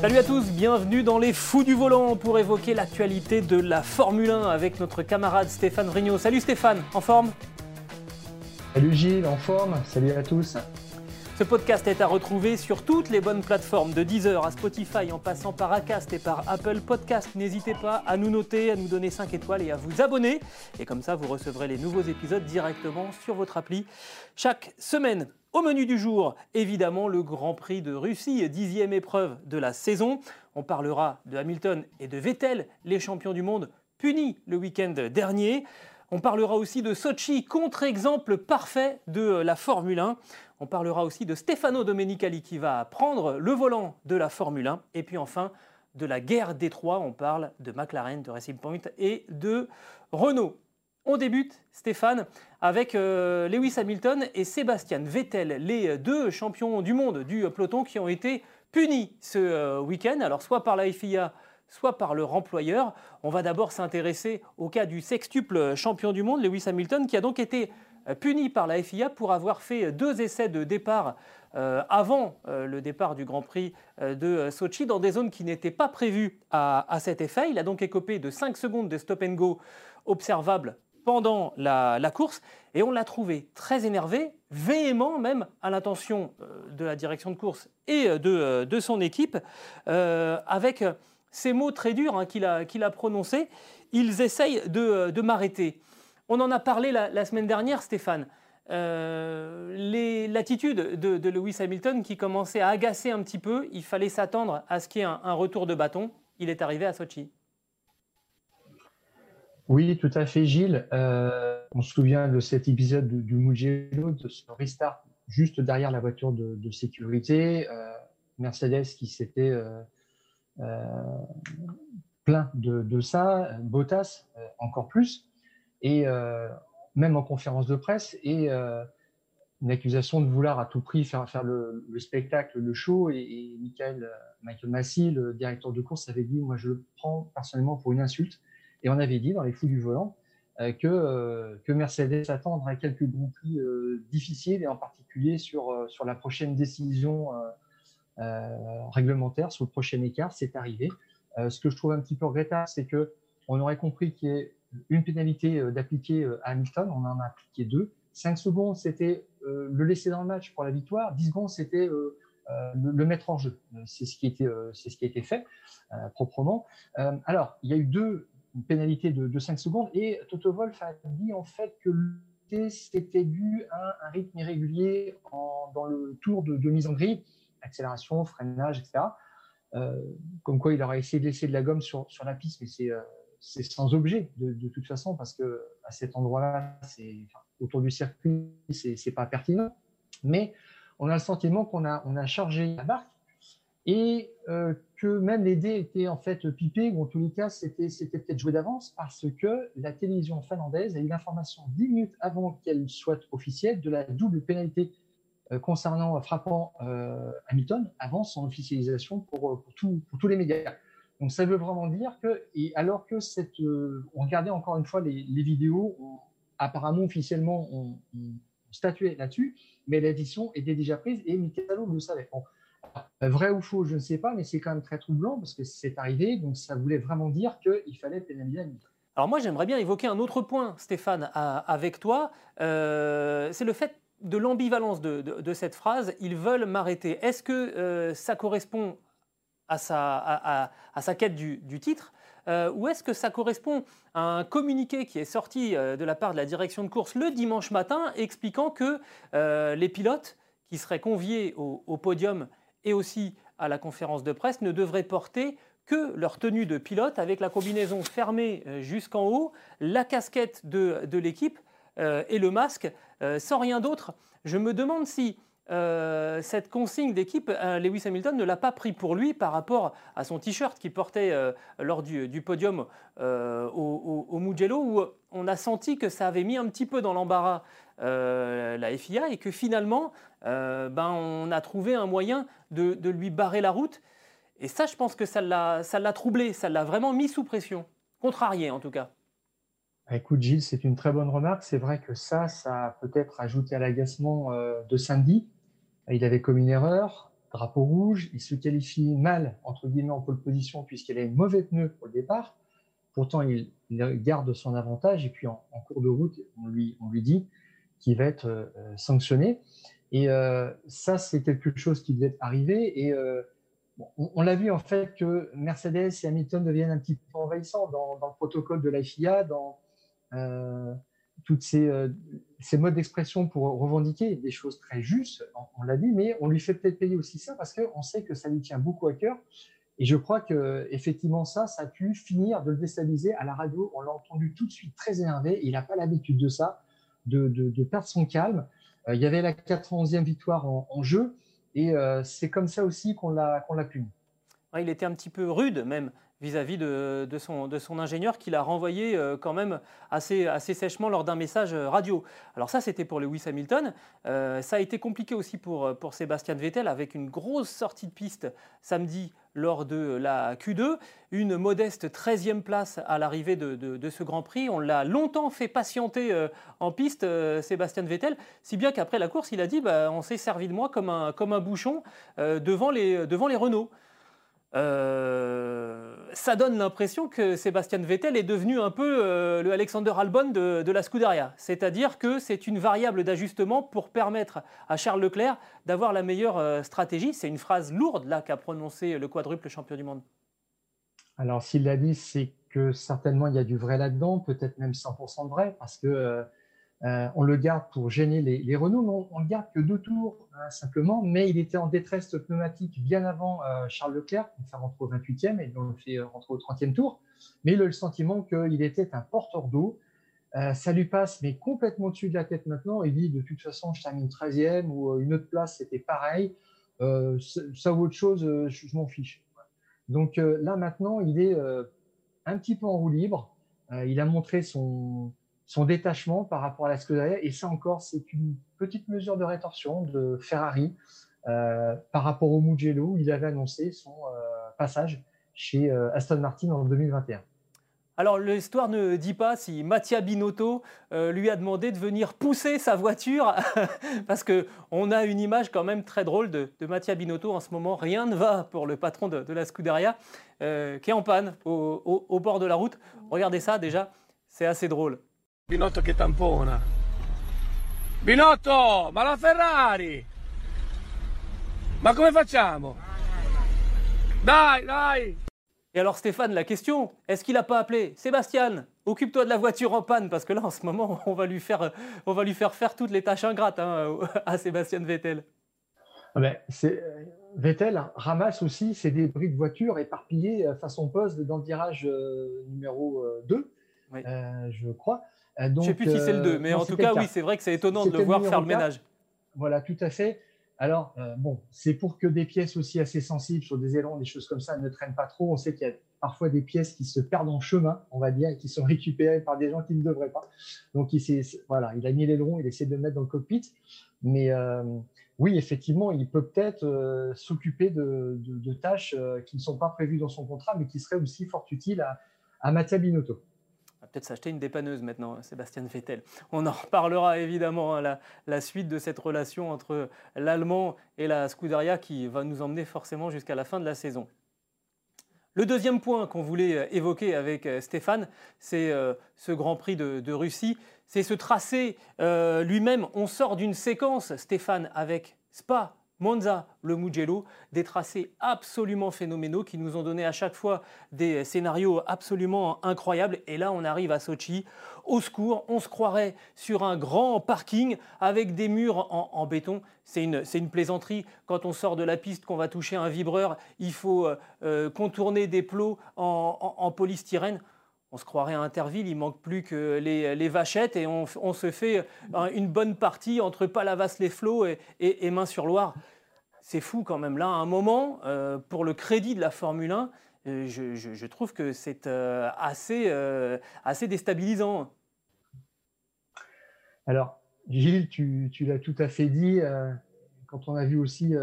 Salut à tous, bienvenue dans les Fous du Volant pour évoquer l'actualité de la Formule 1 avec notre camarade Stéphane Vrignot. Salut Stéphane, en forme? Salut Gilles, en forme, salut à tous. Ce podcast est à retrouver sur toutes les bonnes plateformes, de Deezer à Spotify en passant par Acast et par Apple Podcast. N'hésitez pas à nous noter, à nous donner 5 étoiles et à vous abonner. Et comme ça, vous recevrez les nouveaux épisodes directement sur votre appli chaque semaine. Au menu du jour, évidemment, le Grand Prix de Russie, dixième épreuve de la saison. On parlera de Hamilton et de Vettel, les champions du monde punis le week-end dernier. On parlera aussi de Sochi, contre-exemple parfait de la Formule 1. On parlera aussi de Stefano Domenicali qui va prendre le volant de la Formule 1. Et puis enfin, de la guerre des trois, on parle de McLaren, de Racing Point et de Renault. On débute, Stéphane, avec euh, Lewis Hamilton et Sébastien Vettel, les deux champions du monde du peloton qui ont été punis ce euh, week-end, alors soit par la FIA, soit par leur employeur. On va d'abord s'intéresser au cas du sextuple champion du monde, Lewis Hamilton, qui a donc été euh, puni par la FIA pour avoir fait deux essais de départ euh, avant euh, le départ du Grand Prix de Sochi dans des zones qui n'étaient pas prévues à, cet effet. Il a donc écopé de 5 secondes de stop and go observables pendant la, course et on l'a trouvé très énervé, véhément même à l'intention de la direction de course et de, son équipe, avec ces mots très durs hein, qu'il a, prononcés. Ils essayent de m'arrêter. On en a parlé la, semaine dernière, Stéphane. Euh, l'attitude de, Lewis Hamilton qui commençait à agacer un petit peu, il fallait s'attendre à ce qu'il y ait un, retour de bâton. Il est arrivé à Sochi. Oui, tout à fait, Gilles. Euh, on se souvient de cet épisode du Mugello, de ce restart juste derrière la voiture de, sécurité. Euh, Mercedes qui s'était plein de, ça, Bottas encore plus et euh, même en conférence de presse, et euh, une accusation de vouloir à tout prix faire, faire le, spectacle, le show. Et, Michael, euh, Michael le directeur de course, avait dit Moi, je le prends personnellement pour une insulte. Et on avait dit dans les fous du volant que, que Mercedes attendrait quelques grands prix difficiles, et en particulier sur, sur la prochaine décision réglementaire, sur le prochain écart. C'est arrivé. ce que je trouve un petit peu regrettable, c'est que on aurait compris qu'il y ait une pénalité euh, d'appliquer euh, à Hamilton, on en a appliqué deux. 5 secondes, c'était euh, le laisser dans le match pour la victoire. 10 secondes, c'était le, mettre en jeu. C'est ce qui ce qui a été fait proprement. alors, il y a eu deux pénalités de, 5 secondes et Toto Wolff a dit en fait que c'était dû à un rythme irrégulier dans le tour de, mise en grille, accélération, freinage, etc. comme quoi il aurait essayé de laisser de la gomme sur, la piste, mais c'est c'est sans objet de, toute façon parce que à cet endroit-là, autour du circuit, c'est pas pertinent. Mais on a le sentiment qu'on a a chargé la barque et euh, que même les dés étaient en fait pipés ou en tous les cas c'était peut-être joué d'avance parce que la télévision finlandaise a eu l'information dix minutes avant qu'elle soit officielle de la double pénalité euh, concernant frappant euh, Hamilton avant son officialisation pour, pour, pour tous les médias. Donc ça veut vraiment dire que, et alors que cette, euh, on regardait encore une fois les, vidéos, apparemment officiellement on, statuait là-dessus, mais l'édition était déjà prise et Mikalo le savait. Vrai ou faux, je ne sais pas, mais c'est quand même très troublant parce que c'est arrivé, donc ça voulait vraiment dire qu'il fallait pénaliser Alors moi j'aimerais bien évoquer un autre point, Stéphane, avec toi, euh, c'est le fait de l'ambivalence de, cette phrase, ils veulent m'arrêter. Est-ce que euh, ça correspond à sa, quête du, titre euh, ou est-ce que ça correspond à un communiqué qui est sorti de la part de la direction de course le dimanche matin expliquant que les pilotes qui seraient conviés au, podium et aussi à la conférence de presse ne devraient porter que leur tenue de pilote avec la combinaison fermée jusqu'en haut, la casquette de, de l'équipe et le masque, sans rien d'autre. Je me demande si euh, cette consigne d'équipe, euh, Lewis Hamilton ne l'a pas pris pour lui par rapport à son t-shirt qu'il portait euh, lors du, podium au, Mugello, où on a senti que ça avait mis un petit peu dans l'embarras la FIA et que finalement, ben, on a trouvé un moyen de, de, lui barrer la route. Et ça, je pense que ça l'a troublé, ça l'a vraiment mis sous pression, contrarié en tout cas. Bah, écoute, Gilles, c'est une très bonne remarque. C'est vrai que ça, ça a peut-être ajouté à l'agacement de samedi. Il avait commis une erreur, drapeau rouge, il se qualifie mal, entre guillemets, en pole position, puisqu'il a une mauvaise pneu pour le départ. Pourtant, il, garde son avantage, et puis en, cours de route, on lui, on lui dit qu'il va être euh, sanctionné. Et euh, ça, c'est quelque chose qui devait arriver. Et euh, on, l'a vu, en fait, que Mercedes et Hamilton deviennent un petit peu envahissants dans, le protocole de la FIA, dans toutes ces, euh, ces modes d'expression pour revendiquer des choses très justes, on, l'a dit, mais on lui fait peut-être payer aussi ça parce qu'on sait que ça lui tient beaucoup à cœur. Et je crois que effectivement ça, ça a pu finir de le déstabiliser à la radio. On l'a entendu tout de suite très énervé. Il n'a pas l'habitude de ça, de, de, perdre son calme. Euh, il y avait la 91e victoire en, jeu, et euh, c'est comme ça aussi qu'on l'a l'a puni. il était un petit peu rude même vis-à-vis de, son, ingénieur qui l'a renvoyé euh, quand même assez, sèchement lors d'un message euh, radio. Alors ça, c'était pour Lewis Hamilton. Euh, ça a été compliqué aussi pour, pour Sébastien Vettel avec une grosse sortie de piste samedi lors de la Q2, une modeste 13e place à l'arrivée de, ce Grand Prix. On l'a longtemps fait patienter en piste, Sébastien Vettel, si bien qu'après la course, il a dit bah, on s'est servi de moi comme un, comme un bouchon devant, les, devant les Renault. Euh, ça donne l'impression que Sébastien Vettel est devenu un peu euh, le Alexander Albon de, la Scuderia. C'est-à-dire que c'est une variable d'ajustement pour permettre à Charles Leclerc d'avoir la meilleure euh, stratégie. C'est une phrase lourde là qu'a prononcé le quadruple champion du monde. Alors s'il l'a dit, c'est que certainement il y a du vrai là-dedans, peut-être même 100% de vrai, parce que euh, on le garde pour gêner les, Renault, mais on, ne le garde que deux tours hein, simplement. Mais il était en détresse pneumatique bien avant euh, Charles Leclerc, donc ça rentre au 28e et on le fait rentrer au 30e tour. Mais il a le sentiment qu'il était un porteur d'eau. Euh, ça lui passe, mais complètement au-dessus de la tête maintenant. Il dit de toute façon, je termine 13e ou une autre place, c'était pareil. ça ou autre chose, je, m'en fiche. Donc là maintenant, il est un petit peu en roue libre. il a montré son, son détachement par rapport à la Scuderia. Et ça encore, c'est une petite mesure de rétorsion de Ferrari euh, par rapport au Mugello il avait annoncé son euh, passage chez euh, Aston Martin en 2021. Alors l'histoire ne dit pas si Mattia Binotto lui a demandé de venir pousser sa voiture, parce qu'on a une image quand même très drôle de, de, Mattia Binotto en ce moment. Rien ne va pour le patron de, la Scuderia, qui est en panne au bord de la route. Regardez ça déjà, c'est assez drôle. Binotto che tampona. Binotto, ma la Ferrari! Ma come facciamo? Dai, dai! Et alors Stéphane, la question, est-ce qu'il n'a pas appelé Sébastien, occupe-toi de la voiture en panne, parce que là, en ce moment, on va lui faire, on va lui faire, faire toutes les tâches ingrates hein, à Sébastien Vettel. Ah ben, Vettel ramasse aussi ses débris de voiture éparpillés façon poste dans le virage euh, numéro 2, euh, je crois. Euh, je ne sais plus si c'est le 2, euh, mais en tout cas, oui, c'est vrai que c'est étonnant de le voir faire le ménage. Voilà, tout à fait. Alors, euh, bon, c'est pour que des pièces aussi assez sensibles sur des ailerons, des choses comme ça, ne traînent pas trop. On sait qu'il y a parfois des pièces qui se perdent en chemin, on va dire, et qui sont récupérées par des gens qui ne devraient pas. Donc, il, voilà, il a mis l'aileron, il essaie de le mettre dans le cockpit. Mais oui, effectivement, il peut peut-être s'occuper de, tâches qui ne sont pas prévues dans son contrat, mais qui seraient aussi fort utiles à, à Mattia Binotto peut-être s'acheter une dépanneuse maintenant, Sébastien Vettel. On en reparlera évidemment à la, suite de cette relation entre l'Allemand et la Scuderia qui va nous emmener forcément jusqu'à la fin de la saison. Le deuxième point qu'on voulait euh, évoquer avec euh, Stéphane, c'est euh, ce Grand Prix de, Russie. C'est ce tracé lui-même. On sort d'une séquence, Stéphane, avec Spa, Monza, le Mugello, des tracés absolument phénoménaux qui nous ont donné à chaque fois des scénarios absolument incroyables. Et là, on arrive à Sochi. Au secours, on se croirait sur un grand parking avec des murs en, béton. C'est une, plaisanterie. Quand on sort de la piste, qu'on va toucher un vibreur, il faut euh, euh, contourner des plots en polystyrène on se croirait à Interville, il manque plus que les, vachettes et on, se fait une bonne partie entre Palavas-les-Flots et, et, Main-sur-Loire. C'est fou quand même. Là, à un moment, euh, pour le crédit de la Formule 1, euh, je, trouve que c'est euh, assez, assez déstabilisant. Alors, Gilles, tu, tu l'as tout à fait dit. quand on a vu aussi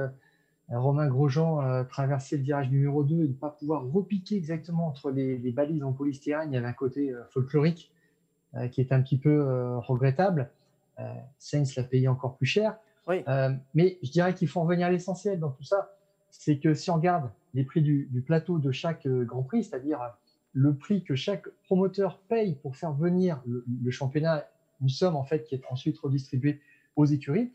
Romain Grosjean euh, traverser le virage numéro 2 et ne pas pouvoir repiquer exactement entre les, balises en polystyrène. Il y avait un côté euh, folklorique euh, qui est un petit peu regrettable. Sainz l'a payé encore plus cher. mais je dirais qu'il faut en venir à l'essentiel dans tout ça. C'est que si on regarde les prix du, plateau de chaque Grand Prix, c'est-à-dire le prix que chaque promoteur paye pour faire venir le, le, championnat, une somme en fait qui est ensuite redistribuée aux écuries,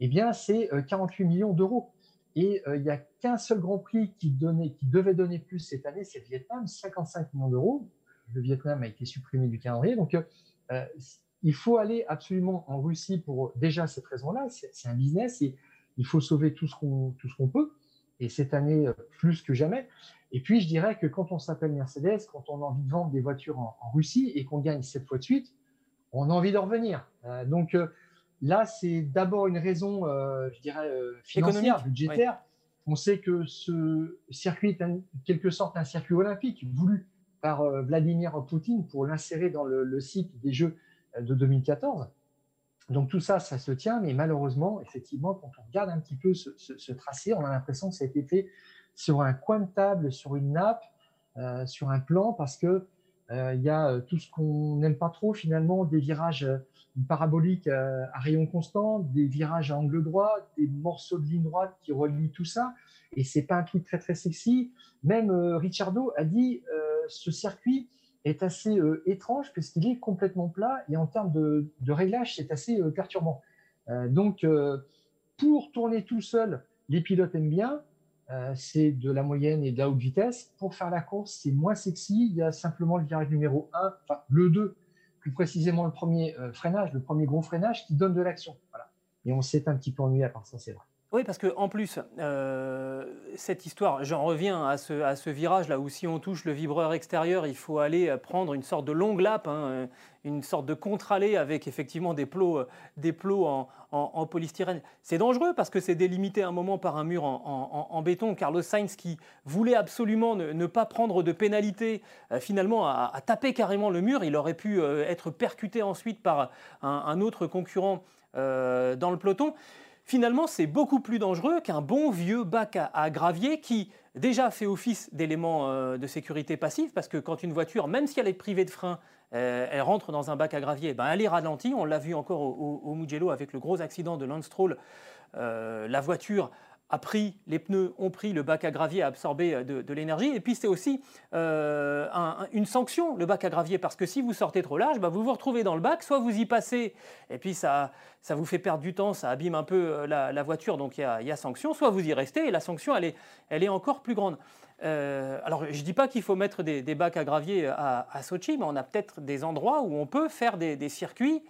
eh bien c'est 48 millions d'euros. Et euh, il n'y a qu'un seul Grand Prix qui, devait donner plus cette année, c'est le Vietnam, 55 millions d'euros. Le Vietnam a été supprimé du calendrier. Donc, euh, euh, il faut aller absolument en Russie pour déjà cette raison-là. C'est un business et il faut sauver tout ce qu'on peut. Et cette année, plus que jamais. Et puis, je dirais que quand on s'appelle Mercedes, quand on a envie de vendre des voitures en, Russie et qu'on gagne sept fois de suite, on a envie de revenir. donc, Là, c'est d'abord une raison, euh, je dirais, euh, financière, budgétaire. On sait que ce circuit est en quelque sorte un circuit olympique voulu par euh, Vladimir Poutine pour l'insérer dans le, cycle des Jeux de 2014. Donc tout ça, ça se tient, mais malheureusement, effectivement, quand on regarde un petit peu ce, tracé, on a l'impression que ça a été fait sur un coin de table, sur une nappe, sur un plan, parce que il y a tout ce qu'on n'aime pas trop finalement, des virages euh, à, rayon constant, des virages à angle droit, des morceaux de ligne droite qui relient tout ça. Et c'est pas un truc très très sexy. Même euh, Ricciardo a dit euh, ce circuit est assez étrange puisqu'il est complètement plat et en termes de, réglage c'est assez perturbant. donc pour tourner tout seul, les pilotes aiment bien. C'est de la moyenne et de la haute vitesse. Pour faire la course, c'est moins sexy. Il y a simplement le virage numéro 1, enfin le 2 plus précisément le premier euh, freinage, le premier gros freinage qui donne de l'action. Et on s'est un petit peu ennuyé à part ça, c'est vrai. Oui, parce qu'en plus, euh, cette histoire, j'en reviens à ce, à ce virage-là où si on touche le vibreur extérieur, il faut aller prendre une sorte de longue lape, hein, une sorte de contre-allée avec effectivement des plots, des plots en, en, polystyrène. C'est dangereux parce que c'est délimité un moment par un mur en, en, béton. Carlos Sainz, qui voulait absolument ne, pas prendre de pénalité, euh, finalement a, tapé carrément le mur. Il aurait pu euh, être percuté ensuite par un, autre concurrent dans le peloton finalement, c'est beaucoup plus dangereux qu'un bon vieux bac à, gravier qui déjà fait office d'élément euh, de sécurité passif, parce que quand une voiture, même si elle est privée de frein, euh, elle rentre dans un bac à gravier, ben elle est ralentie. On l'a vu encore au, Mugello avec le gros accident de Lance Stroll. Euh, la voiture a pris, les pneus ont pris, le bac à gravier a absorbé euh, de, l'énergie. Et puis c'est aussi euh, une sanction, le bac à gravier, parce que si vous sortez trop large, bah, vous vous retrouvez dans le bac, soit vous y passez, et puis ça, ça vous fait perdre du temps, ça abîme un peu euh, la, voiture, donc il y, a, sanction, soit vous y restez, et la sanction, elle est, elle est encore plus grande. alors je ne dis pas qu'il faut mettre des, bacs à gravier à, Sochi, mais on a peut-être des endroits où on peut faire des, circuits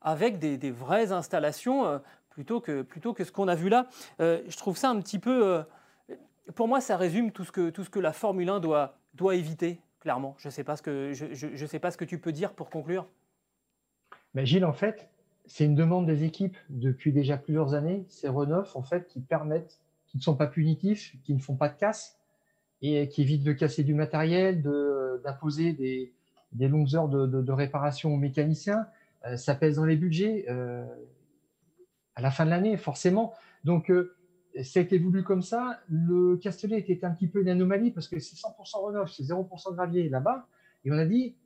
avec des vraies installations plutôt que, plutôt que ce qu'on a vu là. Euh, je trouve ça un petit peu... Euh, pour moi, ça résume tout ce que, tout ce que la Formule 1 doit, doit éviter, clairement. Je ne sais, pas ce que, je, sais pas ce que tu peux dire pour conclure. Mais Gilles, en fait, c'est une demande des équipes depuis déjà plusieurs années. Ces Renault, en fait, qui permettent, qui ne sont pas punitifs, qui ne font pas de casse et qui évitent de casser du matériel, d'imposer des, des, longues heures de, de, réparation aux mécaniciens. Euh, ça pèse dans les budgets à la fin de l'année, forcément. Donc, euh, ça a été voulu comme ça. Le Castellet était un petit peu une anomalie parce que c'est 100% Renault, c'est 0% gravier là-bas. Et on a dit,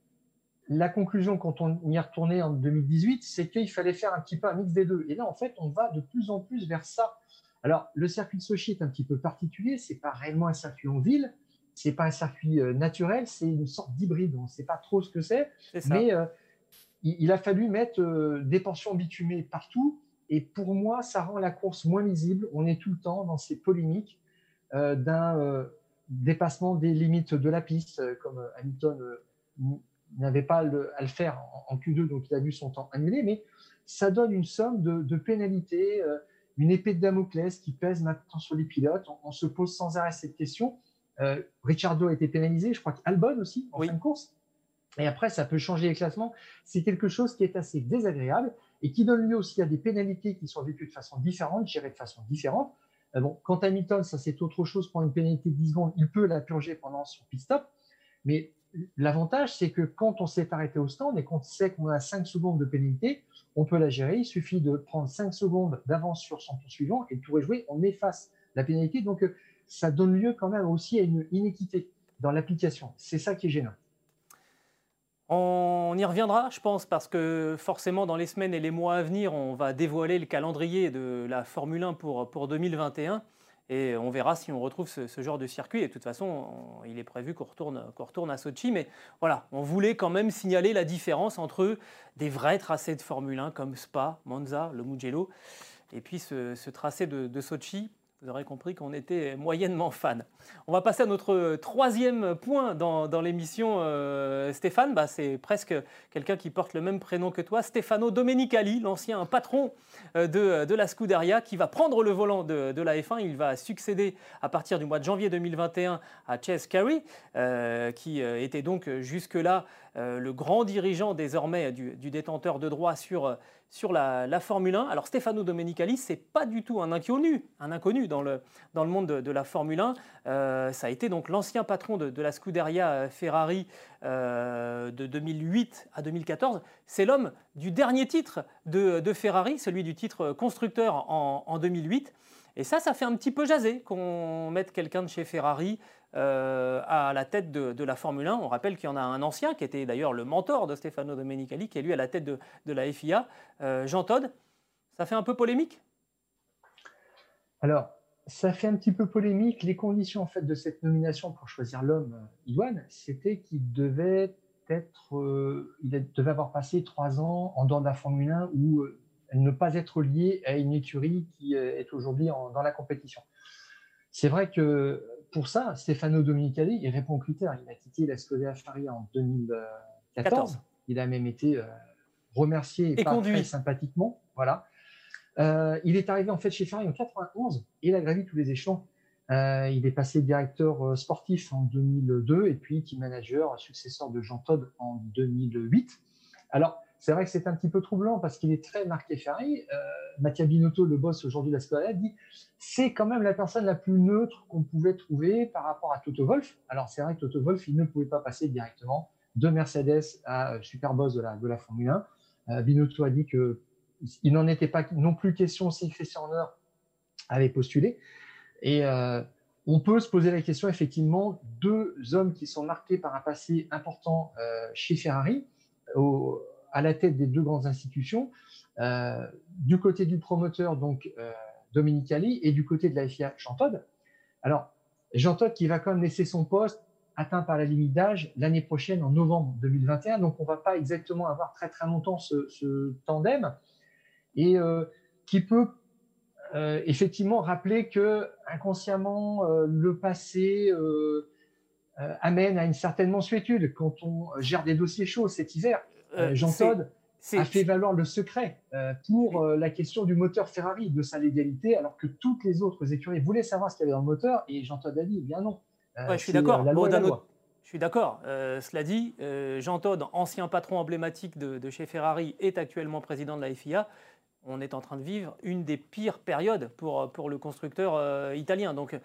la conclusion quand on y est retourné en 2018, c'est qu'il fallait faire un petit peu un mix des deux. Et là, en fait, on va de plus en plus vers ça. Alors, le circuit de Sochi est un petit peu particulier. C'est pas réellement un circuit en ville. C'est pas un circuit euh, naturel. C'est une sorte d'hybride. On ne sait pas trop ce que c'est. Mais euh, il, a fallu mettre des pensions bitumées partout et pour moi, ça rend la course moins lisible. On est tout le temps dans ces polémiques euh, d'un euh, dépassement des limites de la piste, euh, comme Hamilton n'avait pas à le faire en, Q2, donc il a vu son temps annulé. Mais ça donne une somme de, pénalités, une épée de Damoclès qui pèse maintenant sur les pilotes. On, se pose sans arrêt cette question. Ricciardo a été pénalisé, je crois qu'Albon aussi, en fin de course. Et après, ça peut changer les classements. C'est quelque chose qui est assez désagréable et qui donne lieu aussi à des pénalités qui sont vécues de façon différente, gérées de façon différente. Euh, bon, quant à Hamilton, ça c'est autre chose. Pour une pénalité de 10 secondes, il peut la purger pendant son pit stop. Mais l'avantage, c'est que quand on s'est arrêté au stand et qu'on sait qu'on a 5 secondes de pénalité, on peut la gérer. Il suffit de prendre 5 secondes d'avance sur son tour suivant et le tour est joué, on efface la pénalité. Donc, euh, ça donne lieu quand même aussi à une inéquité dans l'application. C'est ça qui est gênant. On y reviendra, je pense, parce que forcément, dans les semaines et les mois à venir, on va dévoiler le calendrier de la Formule 1 pour, pour 2021. Et on verra si on retrouve ce, genre de circuit. Et de toute façon, il est prévu qu'on retourne, à Sochi. Mais voilà, on voulait quand même signaler la différence entre des vrais tracés de Formule 1 comme Spa, Monza, le Mugello, et puis ce, tracé de Sochi vous aurez compris qu'on était moyennement fan. On va passer à notre troisième point dans, l'émission, euh, Stéphane. Bah, c'est presque quelqu'un qui porte le même prénom que toi, Stefano Domenicali, l'ancien patron euh, de, la Scuderia, qui va prendre le volant de, la F1. Il va succéder à partir du mois de janvier 2021 à Chase Carey, euh, qui était donc jusque-là le grand dirigeant désormais du, du détenteur de droit sur sur la, Formule 1. Alors Stefano Domenicali, c'est pas du tout un inconnu, un inconnu dans le, dans monde de, la Formule 1. Euh, ça a été donc l'ancien patron de, la Scuderia Ferrari euh, de 2008 à 2014. C'est l'homme du dernier titre de, Ferrari, celui du titre constructeur en 2008. Et ça, ça fait un petit peu jaser qu'on mette quelqu'un de chez Ferrari euh, à la tête de, la Formule 1. On rappelle qu'il y en a un ancien, qui était d'ailleurs le mentor de Stefano Domenicali, qui est lui à la tête de, la FIA, euh, Jean Todd. Ça fait un peu polémique? Alors, ça fait un petit peu polémique. Les conditions en fait de cette nomination pour choisir l'homme euh, idoine, c'était qu'il devait devait avoir passé trois ans en dehors de la Formule 1 ou ne pas être lié à une écurie qui est aujourd'hui dans la compétition. C'est vrai que pour ça, Stefano Dominicali, il répond aux critères. Il a quitté la Skoda Ferrari en 2014. Il a même été euh, remercié et, très sympathiquement. Voilà. Euh, il est arrivé en fait chez Ferrari en 91 et il a gravi tous les échelons. Euh, il est passé directeur sportif en 2002 et puis team manager, successeur de Jean Todt en 2008. Alors, c'est vrai que c'est un petit peu troublant parce qu'il est très marqué Ferrari. Euh, Mattia Binotto, le boss aujourd'hui de la Skoda, dit c'est quand même la personne la plus neutre qu'on pouvait trouver par rapport à Toto Wolff. Alors c'est vrai que Toto Wolff, il ne pouvait pas passer directement de Mercedes à euh, super boss de la, de la Formule 1. Euh, Binotto a dit que il n'en était pas non plus question si Christian Horner avait postulé. Et euh, on peut se poser la question, effectivement, deux hommes qui sont marqués par un passé important chez Ferrari, au, à la tête des deux grandes institutions, euh, du côté du promoteur, donc euh, Dominique Ali, et du côté de la FIA, Jean Todt. Alors, Jean Todt qui va quand même laisser son poste atteint par la limite d'âge l'année prochaine, en novembre 2021. Donc, on ne va pas exactement avoir très très longtemps ce, tandem et euh, qui peut effectivement rappeler que inconsciemment le passé amène à une certaine mensuétude quand on gère des dossiers chauds cet hiver. Euh, Jean Todt a fait valoir le secret euh, pour euh, la question du moteur Ferrari, de sa légalité, alors que toutes les autres écuries voulaient savoir ce qu'il y avait dans le moteur, et Jean Todt a dit, eh bien non. je suis d'accord. je suis d'accord. cela dit, Jean Todt, ancien patron emblématique de, chez Ferrari, est actuellement président de la FIA. On est en train de vivre une des pires périodes pour, pour le constructeur italien. Donc,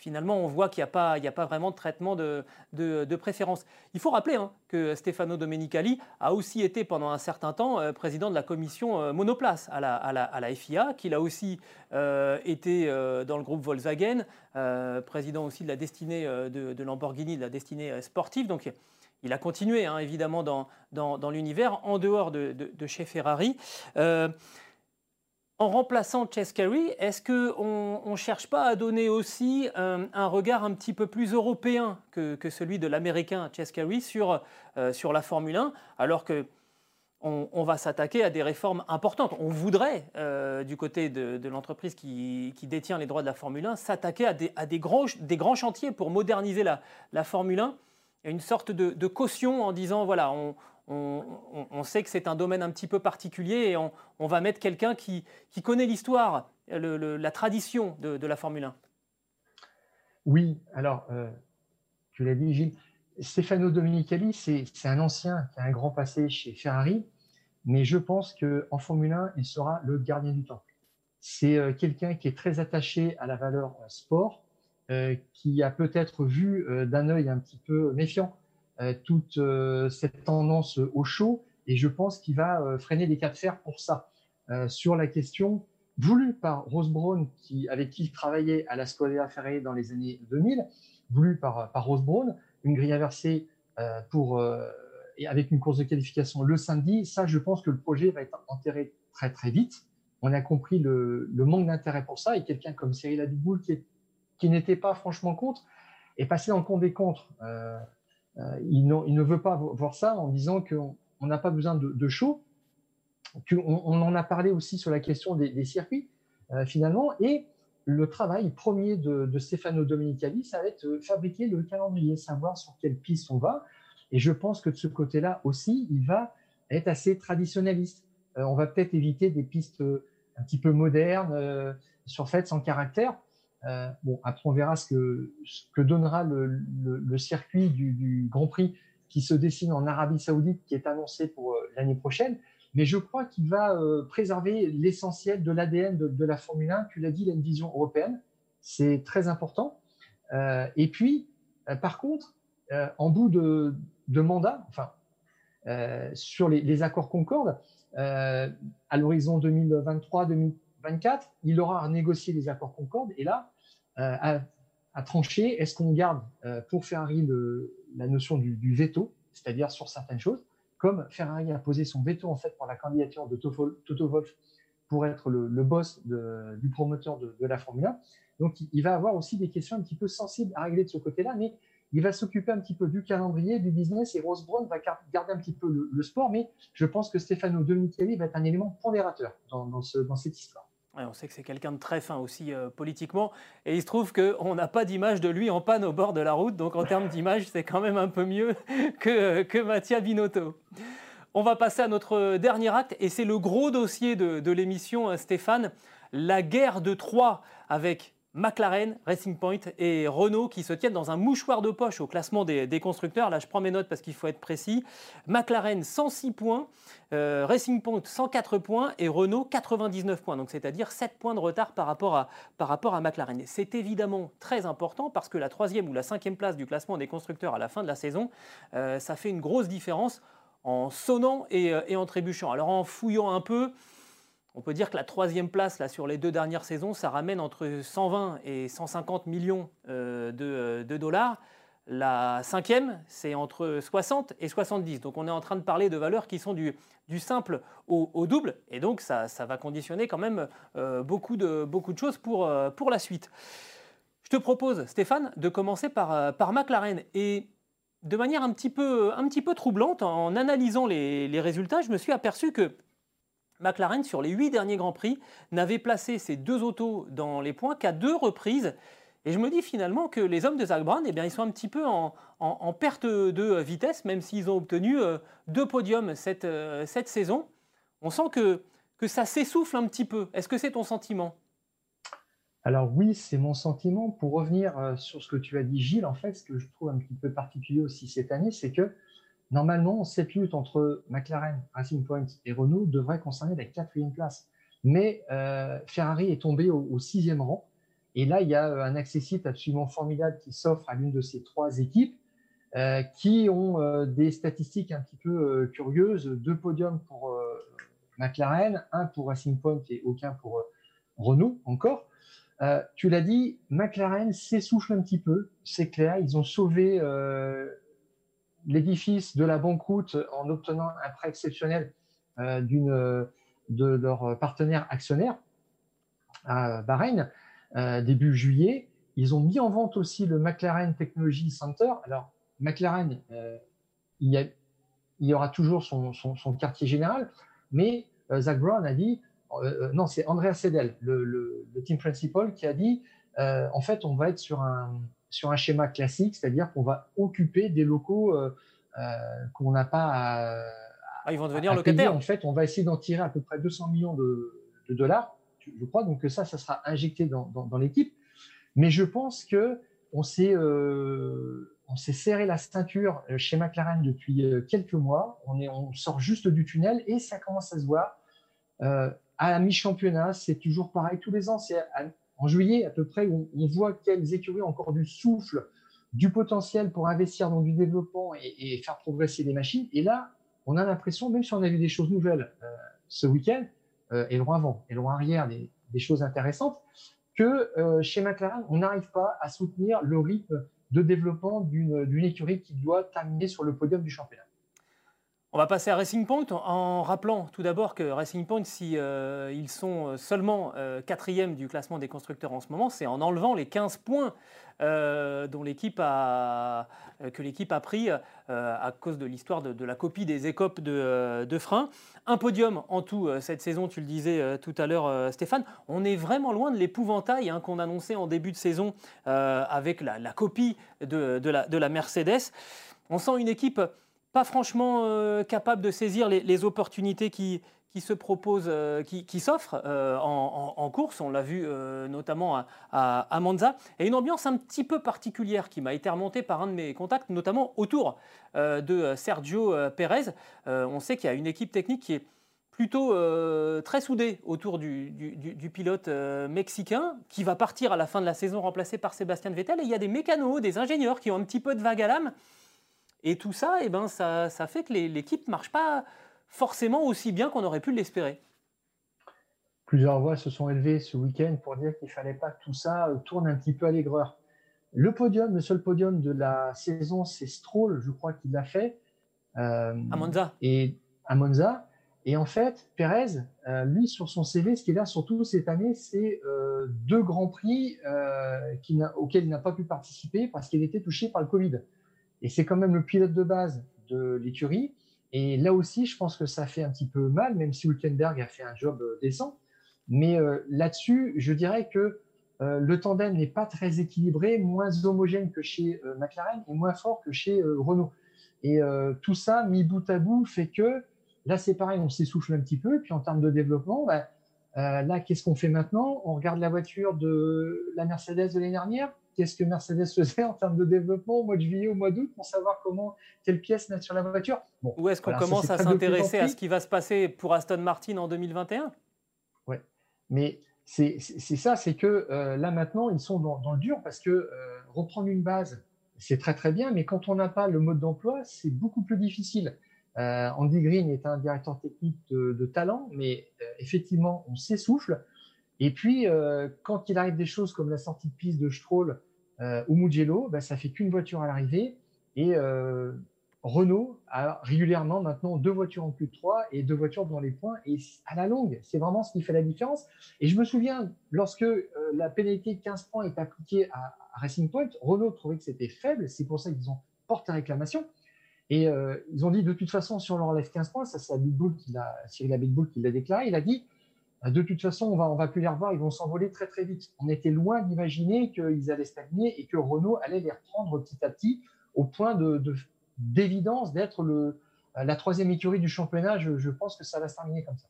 finalement, on voit qu'il n'y a, pas, vraiment de traitement de, préférence. Il faut rappeler hein, que Stefano Domenicali a aussi été pendant un certain temps euh, président de la commission euh, monoplace à la, FIA, qu'il a aussi euh, été dans le groupe Volkswagen, président aussi de la destinée de, Lamborghini, de la destinée sportive. Donc, il a continué hein, évidemment dans l'univers en dehors de, chez Ferrari. En remplaçant Chess Carey, est-ce qu'on ne cherche pas à donner aussi euh, un, regard un petit peu plus européen que, celui de l'américain Chess Carey sur, euh, sur la Formule 1, alors que on, va s'attaquer à des réformes importantes. On voudrait, euh, du côté de, l'entreprise qui, détient les droits de la Formule 1, s'attaquer à, des, des, grands, chantiers pour moderniser la, Formule 1 une sorte de, caution en disant voilà, on, on, sait que c'est un domaine un petit peu particulier et on, va mettre quelqu'un qui, connaît l'histoire, la tradition de, la Formule 1. Oui, alors, euh, tu l'as dit, Gilles, Stefano Domenicali, c'est un ancien qui a un grand passé chez Ferrari, mais je pense qu'en Formule 1, il sera le gardien du temps. C'est euh, quelqu'un qui est très attaché à la valeur euh, sport, qui a peut-être vu d'un œil un petit peu méfiant toute cette tendance au show, et je pense qu'il va freiner les cas de fer pour ça. sur la question voulue par Rose Brown, qui, avec qui il travaillait à la Scuderia Ferrari dans les années 2000, voulue par, par Rose Brown, une grille inversée pour, et avec une course de qualification le samedi, ça, je pense que le projet va être enterré très très vite on a compris le, manque d'intérêt pour ça. Et quelqu'un comme Cyril Abitboul, qui, n'était pas franchement contre, est passé dans le compte des contre. Euh, euh, il, ne veut pas voir ça en disant qu'on n'a pas besoin de, show. On, en a parlé aussi sur la question des, circuits, euh, finalement. Et le travail premier de, Stefano Domenicali, ça va être fabriquer le calendrier, savoir sur quelle piste on va. Et je pense que de ce côté-là aussi, il va être assez traditionnaliste. on va peut-être éviter des pistes un petit peu moderne, euh, sans caractère. Euh, bon, après, on verra ce que, donnera le, circuit du, Grand Prix qui se dessine en Arabie Saoudite, qui est annoncé pour euh, l'année prochaine. Mais je crois qu'il va préserver l'essentiel de l'ADN de, la Formule 1. Tu l'as dit, il a une vision européenne. C'est très important. Euh, et puis, par contre, en bout de, mandat, enfin, sur les, les, accords Concorde, euh, à l'horizon 2023-2024, il aura à négocier les accords Concorde et là, euh, à, trancher, est-ce qu'on garde euh, pour Ferrari la notion du, veto, c'est-à-dire sur certaines choses, comme Ferrari a posé son veto en fait pour la candidature de Toto Wolff pour être le, boss du promoteur de, de, la Formule 1. Donc, il va avoir aussi des questions un petit peu sensibles à régler de ce côté-là, mais il va s'occuper un petit peu du calendrier, du business, et Rose Brown va garder un petit peu le, sport, mais je pense que Stefano De va être un élément pondérateur dans, dans, cette histoire. On sait que c'est quelqu'un de très fin aussi euh, politiquement, et il se trouve qu'on n'a pas d'image de lui en panne au bord de la route, donc en termes d'image, c'est quand même un peu mieux que, que Mattia Binotto. On va passer à notre dernier acte, et c'est le gros dossier de, de l'émission, Stéphane, la guerre de Troie avec McLaren, Racing Point et Renault qui se tiennent dans un mouchoir de poche au classement des, constructeurs. Là, je prends mes notes parce qu'il faut être précis. McLaren 106 points, euh, Racing Point 104 points et Renault 99 points. Donc, c'est-à-dire 7 points de retard par rapport à, par rapport McLaren. C'est évidemment très important parce que la troisième ou la cinquième place du classement des constructeurs à la fin de la saison, euh, ça fait une grosse différence en sonnant et, euh, et en trébuchant. Alors, en fouillant un peu, on peut dire que la troisième place là, sur les deux dernières saisons, ça ramène entre 120 et 150 millions euh, euh, de, dollars. La cinquième, c'est entre 60 et 70. Donc on est en train de parler de valeurs qui sont du, simple au, double. Et donc ça, va conditionner quand même euh, beaucoup, de, beaucoup de choses pour, pour la suite. Je te propose, Stéphane, de commencer par, par McLaren. Et de manière un petit peu, un petit peu troublante, en analysant les, les résultats, je me suis aperçu que McLaren, sur les huit derniers Grands Prix, n'avait placé ces deux autos dans les points qu'à deux reprises. Et je me dis finalement que les hommes de Zach Brown, eh bien, ils sont un petit peu en, perte de vitesse, même s'ils ont obtenu euh, deux podiums cette, euh, cette saison. On sent que, que ça s'essouffle un petit peu. Est-ce que c'est ton sentiment? Alors oui, c'est mon sentiment. Pour revenir euh, sur ce que tu as dit, Gilles, en fait, ce que je trouve un petit peu particulier aussi cette année, c'est que Normalement, cette lutte entre McLaren, Racing Point et Renault devrait concerner la quatrième place. Mais euh, Ferrari est tombé au, sixième rang. Et là, il y a euh, un accessite absolument formidable qui s'offre à l'une de ces trois équipes euh, qui ont des statistiques un petit peu curieuses. Deux podiums pour McLaren, un pour Racing Point et aucun pour Renault encore. tu l'as dit, McLaren s'essouffle un petit peu, c'est clair. Ils ont sauvé l'édifice de la banqueroute en obtenant un prêt exceptionnel euh, d'une de leur partenaire actionnaire à Bahreïn euh, début juillet. Ils ont mis en vente aussi le McLaren Technology Center. Alors McLaren, euh, il, y aura toujours son, son, quartier général, mais Zach Brown a dit, non c'est Andrea Sedel, le, le, team principal, qui a dit, en fait on va être sur un sur un schéma classique, c'est-à-dire qu'on va occuper des locaux euh, euh, qu'on n'a pas à, ah, ils vont devenir locataires. En fait, on va essayer d'en tirer à peu près 200 millions de, dollars, je crois. Donc ça, ça sera injecté dans, l'équipe. Mais je pense que on s'est on s'est serré la ceinture chez McLaren depuis quelques mois. On, est, on sort juste du tunnel et ça commence à se voir. à la mi-championnat, c'est toujours pareil tous les ans. C'est en juillet à peu près on voit quelles écuries ont encore du souffle, du potentiel pour investir dans du développement et, faire progresser les machines. Et là, on a l'impression, même si on a vu des choses nouvelles ce week-end, et loin avant et loin arrière, des, des choses intéressantes, que euh, chez McLaren, on n'arrive pas à soutenir le rythme de développement d'une écurie qui doit terminer sur le podium du championnat. On va passer à Racing Point en rappelant tout d'abord que Racing Point, si euh, ils sont seulement euh, quatrième du classement des constructeurs en ce moment, c'est en enlevant les 15 points euh, dont l'équipe a, que l'équipe a pris à cause de l'histoire de, la copie des écopes de, de frein. Un podium en tout cette saison, tu le disais tout à l'heure Stéphane. On est vraiment loin de l'épouvantail hein, qu'on annonçait en début de saison avec la, copie de la Mercedes. On sent une équipe pas franchement euh, capable de saisir les, opportunités qui, qui se proposent, euh, qui, qui s'offrent euh, en, course. On l'a vu notamment à, Monza. Et une ambiance un petit peu particulière qui m'a été remontée par un de mes contacts, notamment autour de Sergio Pérez. on sait qu'il y a une équipe technique qui est plutôt très soudée autour du, du pilote mexicain qui va partir à la fin de la saison remplacé par Sébastien Vettel. Et il y a des mécanos, des ingénieurs qui ont un petit peu de vague à l'âme et tout ça, eh ben, ça, ça fait que l'équipe ne marche pas forcément aussi bien qu'on aurait pu l'espérer. Plusieurs voix se sont élevées ce week-end pour dire qu'il ne fallait pas que tout ça euh, tourne un petit peu à l'aigreur. Le podium, le seul podium de la saison, c'est Stroll, je crois qu'il l'a fait. Euh, à Monza. Et à Monza. Et en fait, Perez, euh, lui, sur son CV, ce qu'il a surtout cette année, c'est deux grands prix auxquels il n'a pas pu participer parce qu'il était touché par le Covid. Et c'est quand même le pilote de base de l'écurie. Et là aussi, je pense que ça fait un petit peu mal, même si Hülkenberg a fait un job euh, décent. Mais euh, là-dessus, je dirais que euh, le tandem n'est pas très équilibré, moins homogène que chez McLaren et moins fort que chez Renault. Et tout ça, mis bout à bout, fait que là, c'est pareil, on s'essouffle un petit peu. Puis en termes de développement, bah, là, qu'est-ce qu'on fait maintenant? On regarde la voiture de la Mercedes de l'année dernière qu'est-ce que Mercedes faisait en termes de développement au mois de juillet, au mois d'août, pour savoir comment, quelle pièce mettre sur la voiture. Bon, Où est-ce qu'on commence à s'intéresser à ce qui va se passer pour Aston Martin en 2021 Oui, mais c'est ça, c'est que euh, là maintenant, ils sont dans, le dur parce que euh, reprendre une base, c'est très très bien, mais quand on n'a pas le mode d'emploi, c'est beaucoup plus difficile. Euh, Andy Green est un directeur technique de, talent, mais effectivement, on s'essouffle. Et puis, quand il arrive des choses comme la sortie de piste de Stroll euh, ou Mugello, bah, ça fait qu'une voiture à l'arrivée. Et euh, Renault a régulièrement maintenant deux voitures en plus de trois et deux voitures dans les points. Et à la longue, c'est vraiment ce qui fait la différence. Et je me souviens, lorsque euh, la pénalité de 15 points est appliquée à, Racing Point, Renault trouvait que c'était faible. C'est pour ça qu'ils ont porté réclamation. Et ils ont dit, de toute façon, si on leur enlève 15 points, ça c'est Cyril Abitboul qui l'a déclaré, il a dit, de toute façon, on va, on va plus les revoir, ils vont s'envoler très très vite. On était loin d'imaginer qu'ils allaient stagner et que Renault allait les reprendre petit à petit au point de, d'évidence d'être la troisième écurie du championnat. Je, pense que ça va se terminer comme ça.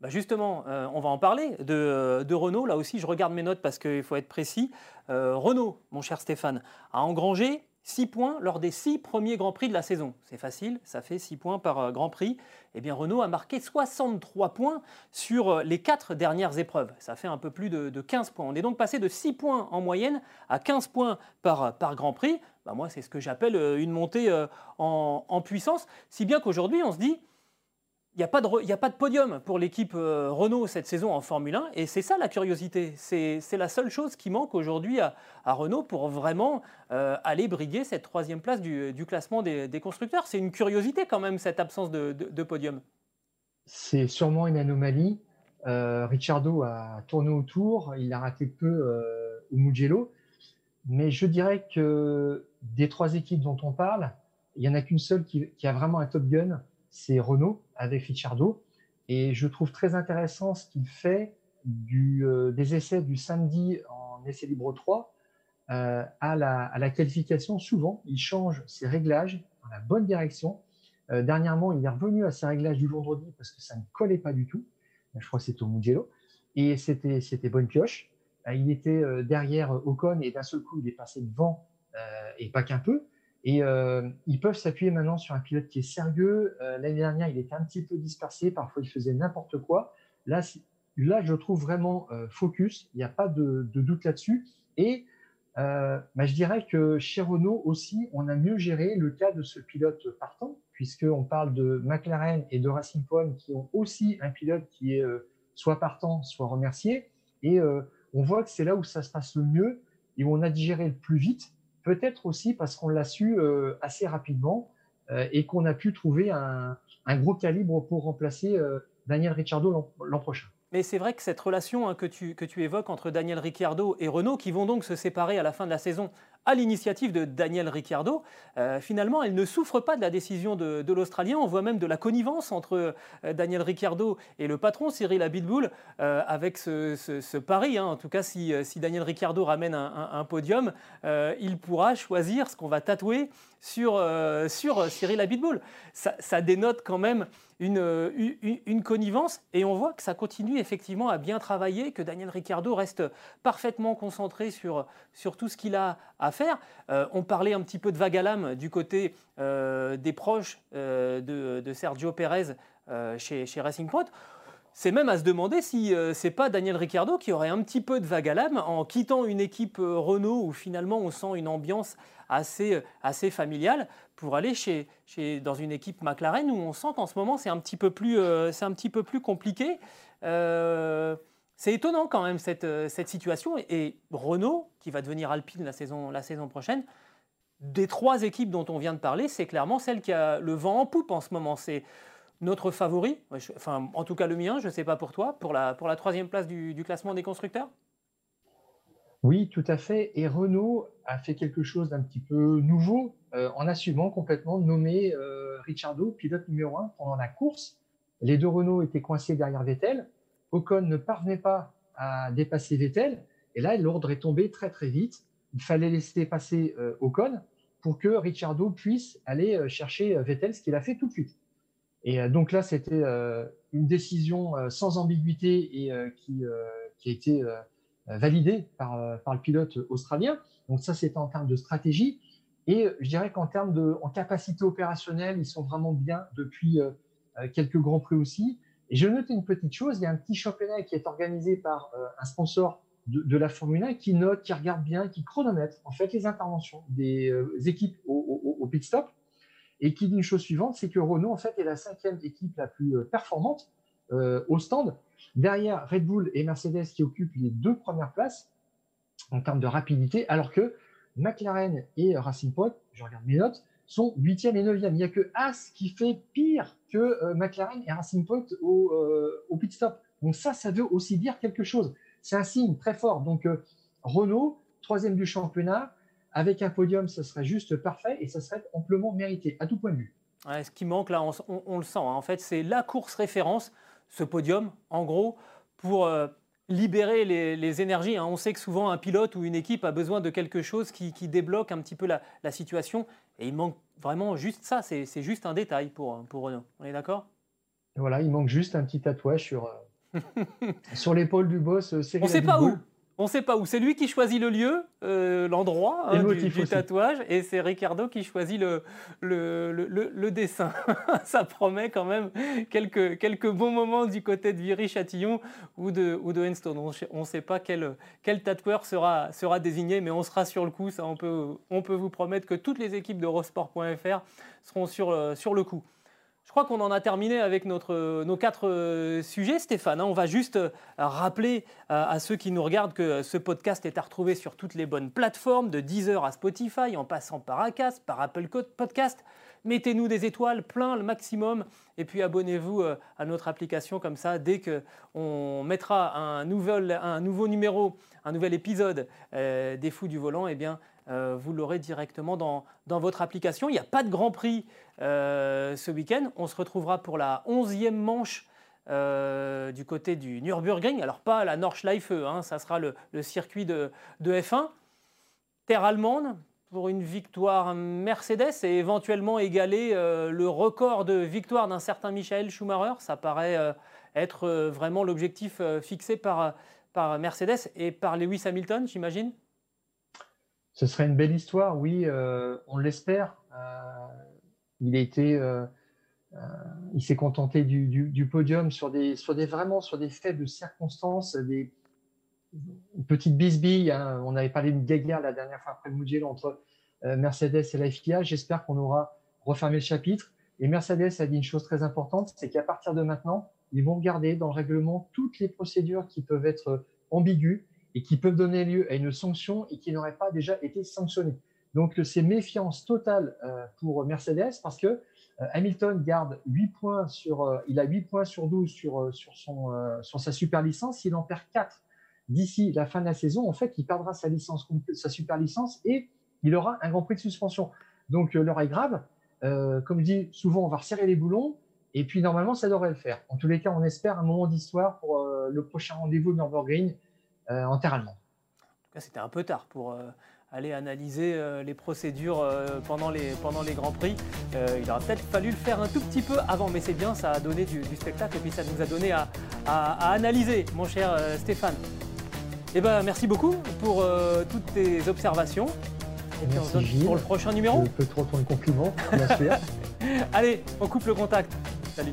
Bah justement, euh, on va en parler de, de, Renault. Là aussi, je regarde mes notes parce qu'il faut être précis. Euh, Renault, mon cher Stéphane, a engrangé 6 points lors des 6 premiers Grands Prix de la saison. C'est facile, ça fait 6 points par euh, Grand Prix. Eh bien, Renault a marqué 63 points sur euh, les 4 dernières épreuves. Ça fait un peu plus de, 15 points. On est donc passé de 6 points en moyenne à 15 points par, euh, par Grand Prix. Bah, moi, c'est ce que j'appelle une montée en puissance. Si bien qu'aujourd'hui, on se dit, il n'y a, pas de, podium pour l'équipe euh, Renault cette saison en Formule 1, et c'est ça la curiosité. C'est la seule chose qui manque aujourd'hui à, Renault pour vraiment euh, aller briguer cette troisième place du, classement des, constructeurs. C'est une curiosité quand même, cette absence de, podium. C'est sûrement une anomalie. Euh, Ricciardo a tourné autour, il a raté peu au Mugello, mais je dirais que des trois équipes dont on parle, il n'y en a qu'une seule qui a vraiment un top gun, c'est Renault avec Ricciardo. Et je trouve très intéressant ce qu'il fait du, euh, des essais du samedi en essai libre 3 euh, à, la, qualification. Souvent, il change ses réglages dans la bonne direction. Euh, dernièrement, il est revenu à ses réglages du vendredi parce que ça ne collait pas du tout. Je crois que c'était au Mugello. Et c'était, c'était bonne pioche. il était derrière Ocon et d'un seul coup, il est passé devant et pas qu'un peu. Et ils peuvent s'appuyer maintenant sur un pilote qui est sérieux. L'année dernière, il était un petit peu dispersé, parfois il faisait n'importe quoi. Là, là, je trouve vraiment focus, il n'y a pas de, doute là-dessus. Et euh, bah, je dirais que chez Renault aussi, on a mieux géré le cas de ce pilote partant, puisqu'on parle de McLaren et de Racing Point qui ont aussi un pilote qui est euh, soit partant, soit remercié. Et euh, on voit que c'est là où ça se passe le mieux et où on a digéré le plus vite, peut-être aussi parce qu'on l'a su assez rapidement et qu'on a pu trouver un, gros calibre pour remplacer Daniel Ricciardo l'an prochain. Mais c'est vrai que cette relation hein, que, tu, que tu évoques entre Daniel Ricciardo et Renault, qui vont donc se séparer à la fin de la saison à l'initiative de Daniel Ricciardo, euh, finalement, elle ne souffre pas de la décision de, l'Australien. On voit même de la connivence entre euh, Daniel Ricciardo et le patron, Cyril Abitboul, euh, avec ce, pari. Hein. En tout cas, si, Daniel Ricciardo ramène un, podium, il pourra choisir ce qu'on va tatouer sur, Cyril Abitboul. Ça, dénote quand même une, une, connivence et on voit que ça continue effectivement à bien travailler, que Daniel Ricciardo reste parfaitement concentré sur, sur tout ce qu'il a à faire. Euh, on parlait un petit peu de vague à l'âme du côté euh, des proches euh, de, Sergio Pérez chez, chez Racing Point. C'est même à se demander si ce c'est pas Daniel Ricciardo qui aurait un petit peu de vague à l'âme en quittant une équipe Renault où finalement on sent une ambiance assez, familiale pour aller chez, dans une équipe McLaren où on sent qu'en ce moment c'est un petit peu plus, c'est un petit peu plus compliqué. C'est étonnant quand même cette, euh, situation. Et, Renault, qui va devenir Alpine la saison, prochaine, des trois équipes dont on vient de parler, c'est clairement celle qui a le vent en poupe en ce moment. C'est notre favori, enfin en tout cas le mien, je ne sais pas pour toi, pour la, troisième place du, classement des constructeurs? Oui, tout à fait. Et Renault a fait quelque chose d'un petit peu nouveau euh, en assumant complètement nommer euh, Ricciardo pilote numéro un pendant la course. Les deux Renault étaient coincés derrière Vettel. Ocon ne parvenait pas à dépasser Vettel. Et là, l'ordre est tombé très très vite. Il fallait laisser passer euh, Ocon pour que Ricciardo puisse aller euh, chercher euh, Vettel, ce qu'il a fait tout de suite. Et donc là, c'était une décision sans ambiguïté et qui, a été validée par, le pilote australien. Donc ça, c'était en termes de stratégie. Et je dirais qu'en termes de capacité opérationnelle, ils sont vraiment bien depuis quelques grands prix aussi. Et je note une petite chose, il y a un petit championnat qui est organisé par euh, un sponsor de, la Formule 1 qui note, qui regarde bien, qui chronomètre en fait les interventions des euh, équipes au, pit stop. Et qui dit une chose suivante, c'est que Renault en fait est la cinquième équipe la plus euh, performante au stand, derrière Red Bull et Mercedes qui occupent les deux premières places en termes de rapidité, alors que McLaren et Racing Point, je regarde mes notes, sont 8e et 9e. Il n'y a que As qui fait pire que euh, McLaren et Racing Point au, euh, au, pit stop. Donc ça, ça veut aussi dire quelque chose. C'est un signe très fort. Donc euh, Renault, troisième du championnat, avec un podium, ça serait juste parfait et ça serait amplement mérité, à tout point de vue. ce qui manque là, on, le sent. Hein. En fait, c'est la course référence, ce podium, en gros, pour libérer les, énergies. Hein. On sait que souvent un pilote ou une équipe a besoin de quelque chose qui, débloque un petit peu la, situation. Et il manque vraiment juste ça. C'est juste un détail pour, pour Renault. On est d'accord? Voilà, il manque juste un petit tatouage sur, euh, sur l'épaule du boss. Euh, On ne sait pas où. On ne sait pas où. C'est lui qui choisit le lieu, euh, l'endroit hein, du, tatouage, et c'est Ricardo qui choisit le, le, dessin. Ça promet quand même quelques, quelques bons moments du côté de Viry-Châtillon ou de, ou de Enstone. On ne sait pas quel, quel tatoueur sera, sera désigné, mais on sera sur le coup. Ça, on, peut, on peut vous promettre que toutes les équipes d'Eurosport.fr seront sur, sur le coup. Je crois qu'on en a terminé avec notre, nos quatre euh, sujets, Stéphane. Hein. On va juste euh, rappeler euh, à ceux qui nous regardent que ce podcast est à retrouver sur toutes les bonnes plateformes, de Deezer à Spotify, en passant par Acast, par Apple Podcast. Mettez-nous des étoiles, plein le maximum, et puis abonnez-vous à notre application comme ça. Dès qu'on mettra un, nouvel, un nouveau numéro, un nouvel épisode des Fous du volant, eh bien, vous l'aurez directement dans, dans, votre application. Il n'y a pas de Grand Prix euh, ce week-end. On se retrouvera pour la 11e manche euh, du côté du Nürburgring. Alors pas la Nordschleife, hein, ça sera le, circuit de, F1. Terre allemande pour une victoire Mercedes et éventuellement égaler euh, le record de victoire d'un certain Michael Schumacher. Ça paraît être vraiment l'objectif fixé par, par Mercedes et par Lewis Hamilton, j'imagine Ce serait une belle histoire, oui, on l'espère. il a été euh, il s'est contenté du, podium sur des, sur des vraiment sur des faibles circonstances, des petites bisbilles. Hein. On avait parlé de guéguerre la dernière fois après Mugello entre euh, Mercedes et la FIA. J'espère qu'on aura refermé le chapitre. Et Mercedes a dit une chose très importante, c'est qu'à partir de maintenant, ils vont garder dans le règlement toutes les procédures qui peuvent être ambiguës et qui peuvent donner lieu à une sanction et qui n'auraient pas déjà été sanctionnées. Donc c'est méfiance totale euh, pour Mercedes parce que euh, Hamilton garde 8 points sur, euh, il a 8 points sur 12 sur, euh, sur, son, sur sa super licence. S'il en perd 4 d'ici la fin de la saison, en fait, il perdra sa licence, sa super licence et il aura un grand prix de suspension. Donc, l'heure est grave. comme je dis, souvent, on va resserrer les boulons et puis, normalement, ça devrait le faire. En tous les cas, on espère un moment d'histoire pour le prochain rendez-vous de Nürburgring en terre allemande. En tout cas, c'était un peu tard pour aller analyser euh, les procédures euh, pendant, les, pendant les Grands Prix. Euh, il aurait peut-être fallu le faire un tout petit peu avant, mais c'est bien, ça a donné du, spectacle et puis ça nous a donné à, analyser, mon cher Stéphane. Eh ben, merci beaucoup pour toutes tes observations. Et puis on se donne pour le prochain numéro. Je peux trop ton compliment, bien sûr. Allez, on coupe le contact. Salut.